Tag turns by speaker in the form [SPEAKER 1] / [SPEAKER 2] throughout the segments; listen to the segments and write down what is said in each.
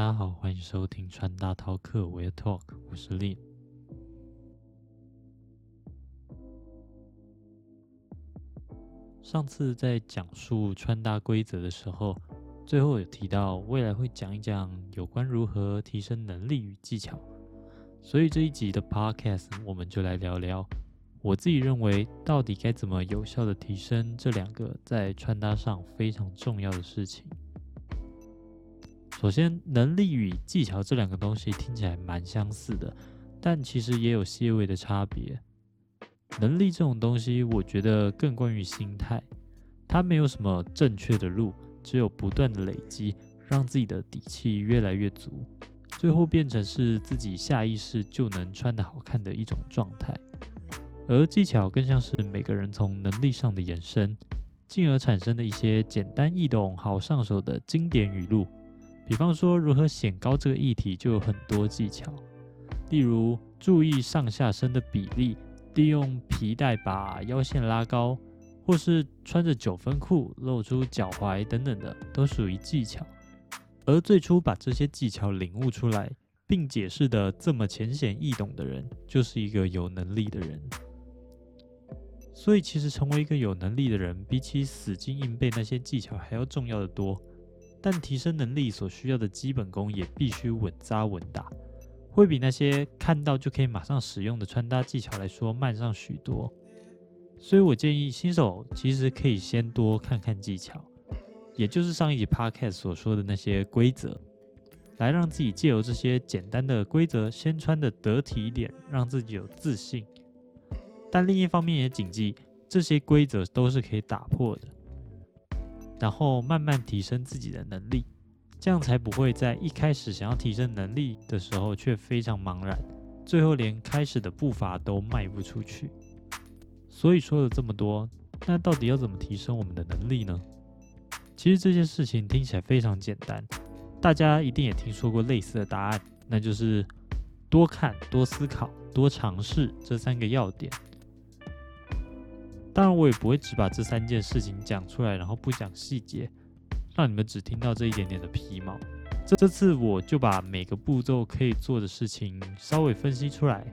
[SPEAKER 1] 大家好，欢迎收听穿搭饕客 We Talk，我是 Lin。上次在讲述穿搭规则的时候，最后有提到未来会讲一讲有关如何提升能力与技巧，所以这一集的 Podcast 我们就来聊聊我自己认为到底该怎么有效的提升这两个在穿搭上非常重要的事情。首先，能力与技巧这两个东西听起来蛮相似的，但其实也有些微的差别。能力这种东西，我觉得更关于心态，它没有什么正确的路，只有不断的累积，让自己的底气越来越足，最后变成是自己下意识就能穿得好看的一种状态。而技巧更像是每个人从能力上的延伸，进而产生的一些简单易懂、好上手的经典语录。比方说，如何显高这个议题就有很多技巧，例如注意上下身的比例。利用皮带把腰线拉高，或是穿着九分裤露出脚踝等等的，都属于技巧。而最初把这些技巧领悟出来，并解释的这么浅显易懂的人，就是一个有能力的人。所以，其实成为一个有能力的人，比起死记硬背那些技巧还要重要的多。但提升能力所需要的基本功，也必须稳扎稳打。会比那些看到就可以马上使用的穿搭技巧来说慢上许多，所以我建议新手其实可以先多看看技巧，也就是上一集 podcast 所说的那些规则，来让自己借由这些简单的规则先穿的得体一点，让自己有自信。但另一方面也谨记，这些规则都是可以打破的，然后慢慢提升自己的能力。这样才不会在一开始想要提升能力的时候却非常茫然，最后连开始的步伐都迈不出去。所以说了这么多，那到底要怎么提升我们的能力呢？其实这件事情听起来非常简单，大家一定也听说过类似的答案，那就是多看、多思考、多尝试这三个要点。当然，我也不会只把这三件事情讲出来，然后不讲细节。让你们只听到这一点点的皮毛。这这次我就把每个步骤可以做的事情稍微分析出来，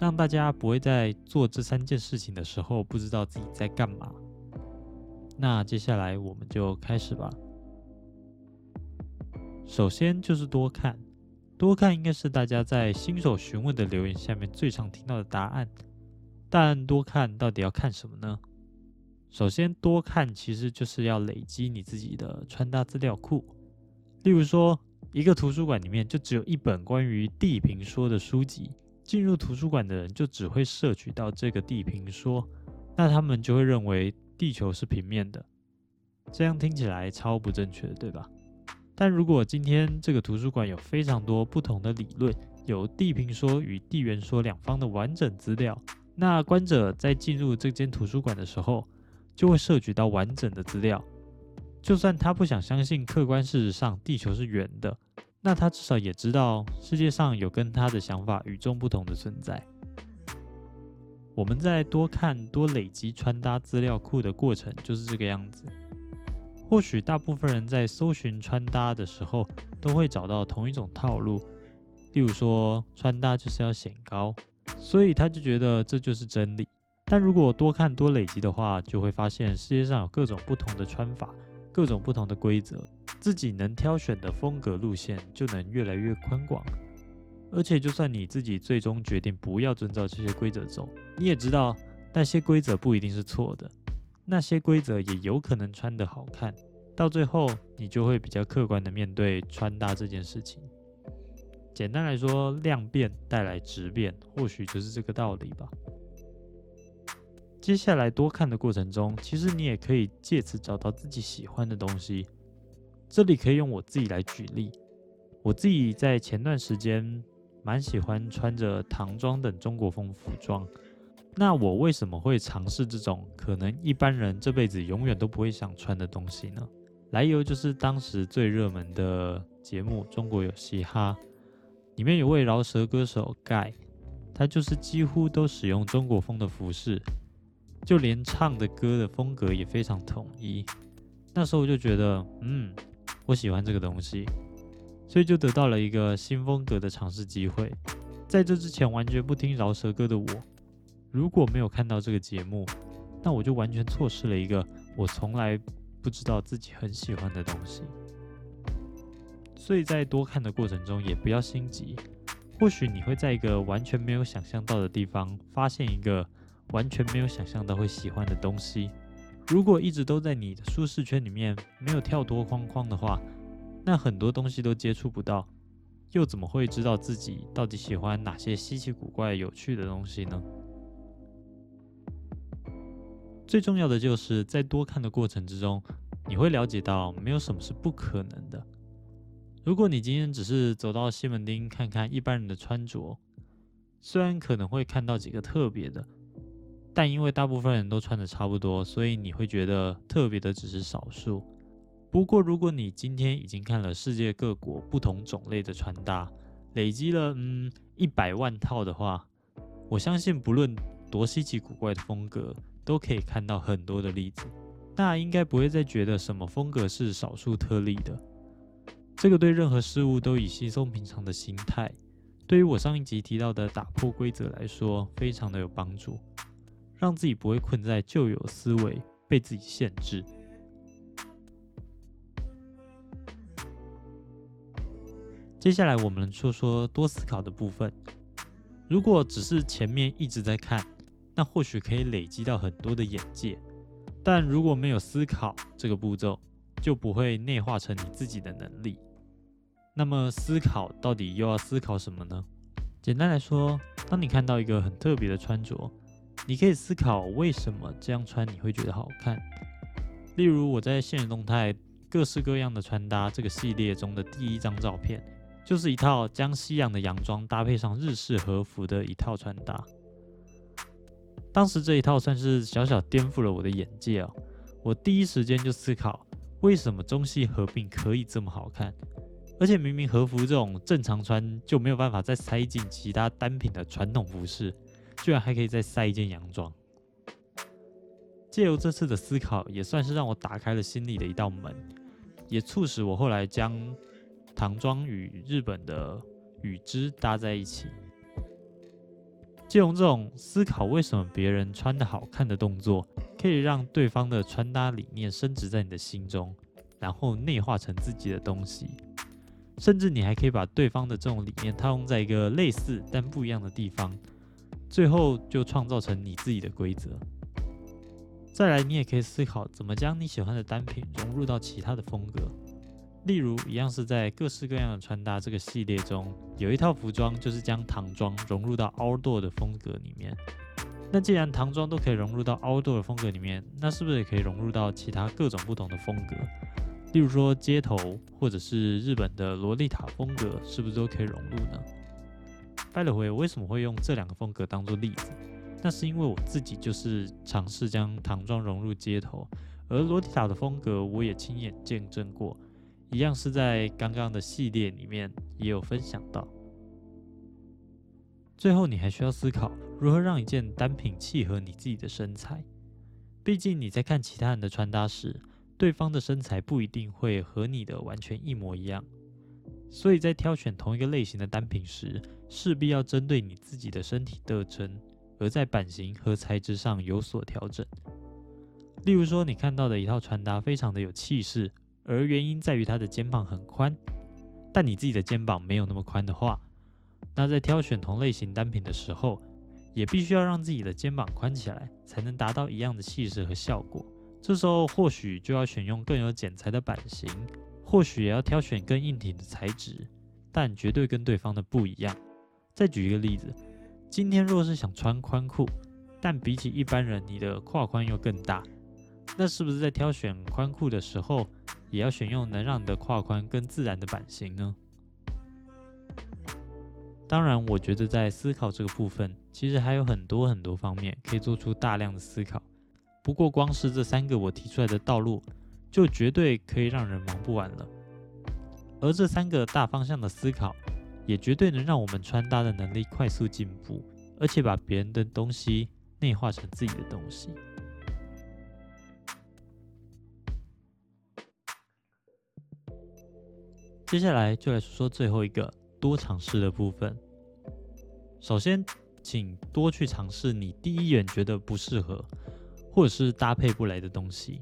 [SPEAKER 1] 让大家不会在做这三件事情的时候不知道自己在干嘛。那接下来我们就开始吧。首先就是多看，多看应该是大家在新手询问的留言下面最常听到的答案。但多看到底要看什么呢？首先，多看其实就是要累积你自己的穿搭资料库。例如说，一个图书馆里面就只有一本关于地平说的书籍，进入图书馆的人就只会摄取到这个地平说，那他们就会认为地球是平面的。这样听起来超不正确的，对吧？但如果今天这个图书馆有非常多不同的理论，有地平说与地缘说两方的完整资料，那观者在进入这间图书馆的时候，就会摄取到完整的资料，就算他不想相信客观事实上地球是圆的，那他至少也知道世界上有跟他的想法与众不同的存在。我们在多看多累积穿搭资料库的过程就是这个样子。或许大部分人在搜寻穿搭的时候都会找到同一种套路，例如说穿搭就是要显高，所以他就觉得这就是真理。但如果多看多累积的话，就会发现世界上有各种不同的穿法，各种不同的规则，自己能挑选的风格路线就能越来越宽广。而且，就算你自己最终决定不要遵照这些规则走，你也知道那些规则不一定是错的，那些规则也有可能穿得好看。到最后，你就会比较客观的面对穿搭这件事情。简单来说，量变带来质变，或许就是这个道理吧。接下来多看的过程中，其实你也可以借此找到自己喜欢的东西。这里可以用我自己来举例，我自己在前段时间蛮喜欢穿着唐装等中国风服装。那我为什么会尝试这种可能一般人这辈子永远都不会想穿的东西呢？来由就是当时最热门的节目《中国有嘻哈》，里面有位饶舌歌手盖，他就是几乎都使用中国风的服饰。就连唱的歌的风格也非常统一，那时候我就觉得，嗯，我喜欢这个东西。所以就得到了一个新风格的尝试机会。在这之前完全不听饶舌歌的我，如果没有看到这个节目，那我就完全错失了一个我从来不知道自己很喜欢的东西。所以在多看的过程中，也不要心急。或许你会在一个完全没有想象到的地方，发现一个完全没有想象到会喜欢的东西。如果一直都在你的舒适圈里面，没有跳脱框框的话，那很多东西都接触不到，又怎么会知道自己到底喜欢哪些稀奇古怪、有趣的东西呢？最重要的就是在多看的过程之中，你会了解到没有什么是不可能的。如果你今天只是走到西门町看看一般人的穿着，虽然可能会看到几个特别的，但因为大部分人都穿的差不多，所以你会觉得特别的只是少数。不过，如果你今天已经看了世界各国不同种类的穿搭，累积了嗯一百万套的话，我相信不论多稀奇古怪的风格，都可以看到很多的例子。那应该不会再觉得什么风格是少数特例的。这个对任何事物都以稀松平常的心态，对于我上一集提到的打破规则来说，非常的有帮助，让自己不会困在旧有思维，被自己限制。接下来我们说说多思考的部分。如果只是前面一直在看，那或许可以累积到很多的眼界，但如果没有思考这个步骤，就不会内化成你自己的能力。那么思考到底又要思考什么呢？简单来说，当你看到一个很特别的穿着，你可以思考为什么这样穿你会觉得好看。例如我在现实动态各式各样的穿搭这个系列中的第一张照片，就是一套将西洋的洋装搭配上日式和服的一套穿搭。当时这一套算是小小颠覆了我的眼界哦，我第一时间就思考，为什么中西合并可以这么好看？而且明明和服这种正常穿就没有办法再塞进其他单品的传统服饰，居然还可以再塞一件洋装。借由这次的思考，也算是让我打开了心里的一道门，也促使我后来将唐装与日本的羽织搭在一起。借用这种思考为什么别人穿的好看的动作，可以让对方的穿搭理念升值在你的心中，然后内化成自己的东西。甚至你还可以把对方的这种理念套用在一个类似但不一样的地方，最后就创造成你自己的规则。再来，你也可以思考怎么将你喜欢的单品融入到其他的风格。例如，一样是在各式各样的穿搭这个系列中，有一套服装就是将唐装融入到 outdoor 的风格里面。那既然唐装都可以融入到 outdoor 的风格里面，那是不是也可以融入到其他各种不同的风格？例如说街头，或者是日本的洛丽塔风格，是不是都可以融入呢？By the way，为什么会用这两个风格当做例子？那是因为我自己就是尝试将唐装融入街头，而洛丽塔的风格我也亲眼见证过，一样是在刚刚的系列里面也有分享到。最后，你还需要思考如何让一件单品契合你自己的身材，毕竟你在看其他人的穿搭时。对方的身材不一定会和你的完全一模一样，所以在挑选同一个类型的单品时，势必要针对你自己的身体特征，而在版型和材质上有所调整。例如说，你看到的一套穿搭非常的有气势，而原因在于它的肩膀很宽，但你自己的肩膀没有那么宽的话，那在挑选同类型单品的时候，也必须要让自己的肩膀宽起来，才能达到一样的气势和效果。这时候或许就要选用更有剪裁的版型，或许也要挑选更硬挺的材质，但绝对跟对方的不一样。再举一个例子，今天若是想穿宽裤，但比起一般人你的胯宽又更大，那是不是在挑选宽裤的时候，也要选用能让你的胯宽更自然的版型呢？当然，我觉得在思考这个部分，其实还有很多很多方面可以做出大量的思考。不过，光是这三个我提出来的道路，就绝对可以让人忙不完了。而这三个大方向的思考，也绝对能让我们穿搭的能力快速进步，而且把别人的东西内化成自己的东西。接下来就来说说最后一个多尝试的部分。首先，请多去尝试你第一眼觉得不适合，或者是搭配不来的东西。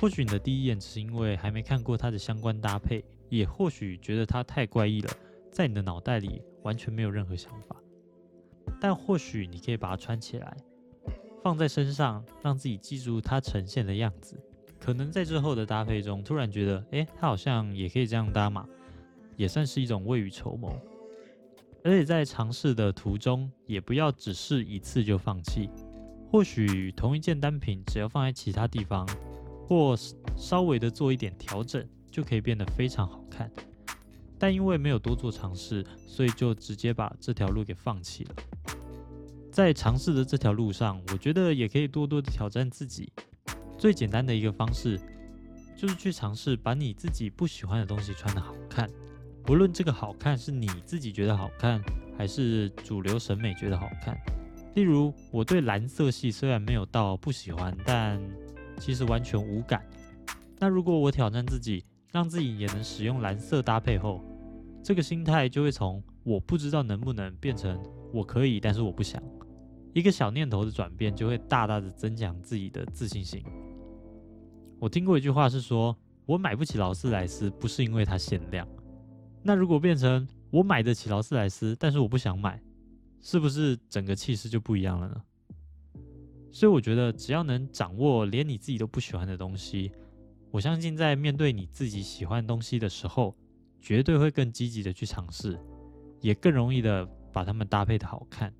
[SPEAKER 1] 或许你的第一眼只是因为还没看过它的相关搭配，也或许觉得它太怪异了，在你的脑袋里完全没有任何想法。但或许你可以把它穿起来，放在身上，让自己记住它呈现的样子。可能在之后的搭配中，突然觉得，哎，它好像也可以这样搭嘛，也算是一种未雨绸缪。而且在尝试的途中，也不要只试一次就放弃。或许同一件单品，只要放在其他地方，或稍微的做一点调整，就可以变得非常好看。但因为没有多做尝试，所以就直接把这条路给放弃了。在尝试的这条路上，我觉得也可以多多的挑战自己。最简单的一个方式，就是去尝试把你自己不喜欢的东西穿的好看。不论这个好看是你自己觉得好看，还是主流审美觉得好看。例如，我对蓝色系虽然没有到不喜欢，但其实完全无感。那如果我挑战自己，让自己也能使用蓝色搭配后，这个心态就会从我不知道能不能变成我可以，但是我不想。一个小念头的转变，就会大大的增强自己的自信心。我听过一句话是说，我买不起劳斯莱斯不是因为它限量。那如果变成我买得起劳斯莱斯，但是我不想买，是不是整个气势就不一样了呢？所以我觉得只要能掌握连你自己都不喜欢的东西，我相信在面对你自己喜欢的东西的时候，绝对会更积极的去尝试，也更容易的把它们搭配的好看。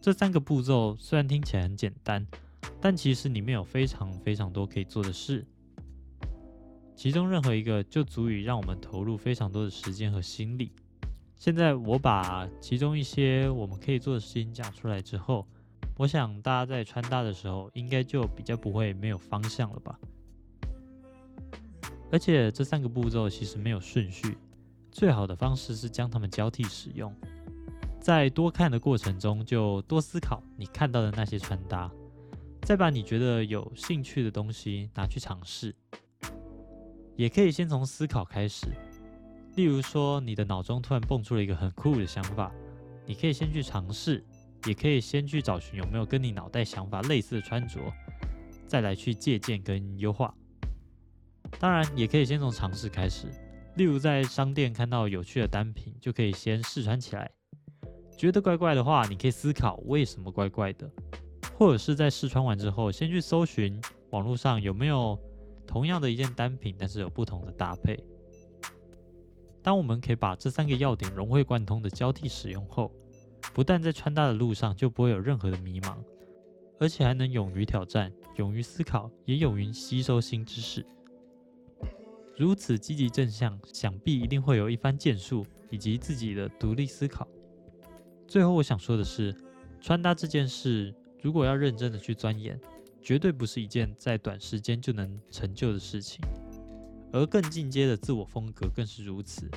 [SPEAKER 1] 这三个步骤虽然听起来很简单，但其实里面有非常非常多可以做的事。其中任何一个就足以让我们投入非常多的时间和心力。现在我把其中一些我们可以做的事情讲出来之后，我想大家在穿搭的时候应该就比较不会没有方向了吧。而且这三个步骤其实没有顺序，最好的方式是将它们交替使用。在多看的过程中，就多思考你看到的那些穿搭，再把你觉得有兴趣的东西拿去尝试。也可以先从思考开始，例如说你的脑中突然蹦出了一个很酷的想法，你可以先去尝试，也可以先去找寻有没有跟你脑袋想法类似的穿着，再来去借鉴跟优化。当然，也可以先从尝试开始，例如在商店看到有趣的单品，就可以先试穿起来。觉得怪怪的话，你可以思考为什么怪怪的，或者是在试穿完之后，先去搜寻网络上有没有同样的一件单品，但是有不同的搭配。当我们可以把这三个要点融会贯通的交替使用后，不但在穿搭的路上就不会有任何的迷茫，而且还能勇于挑战、勇于思考，也勇于吸收新知识。如此积极正向，想必一定会有一番建树以及自己的独立思考。最后，我想说的是，穿搭这件事，如果要认真的去钻研，绝对不是一件在短时间就能成就的事情。而更进阶的自我风格更是如此。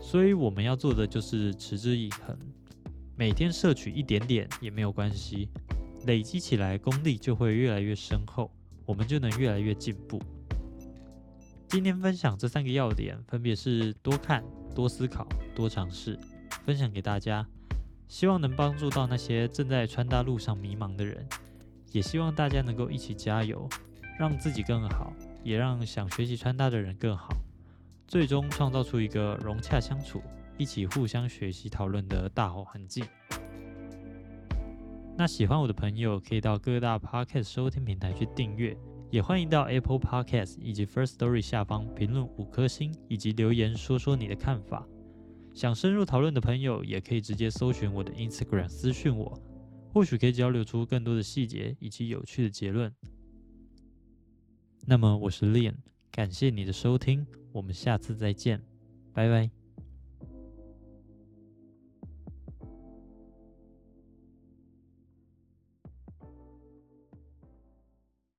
[SPEAKER 1] 所以我们要做的就是持之以恒，每天摄取一点点也没有关系，累积起来功力就会越来越深厚，我们就能越来越进步。今天分享这三个要点，分别是多看、多思考、多尝试，分享给大家。希望能帮助到那些正在穿搭路上迷茫的人，也希望大家能够一起加油，让自己更好，也让想学习穿搭的人更好，最终创造出一个融洽相处、一起互相学习讨论的大好环境。那喜欢我的朋友可以到各大 Podcast 收听平台去订阅，也欢迎到 Apple Podcast 以及 First Story 下方评论五颗星，以及留言说说你的看法。想深入讨论的朋友，也可以直接搜寻我的 Instagram 私讯我，或许可以交流出更多的细节以及有趣的结论。那么我是 Leon，感谢你的收听，我们下次再见，拜拜。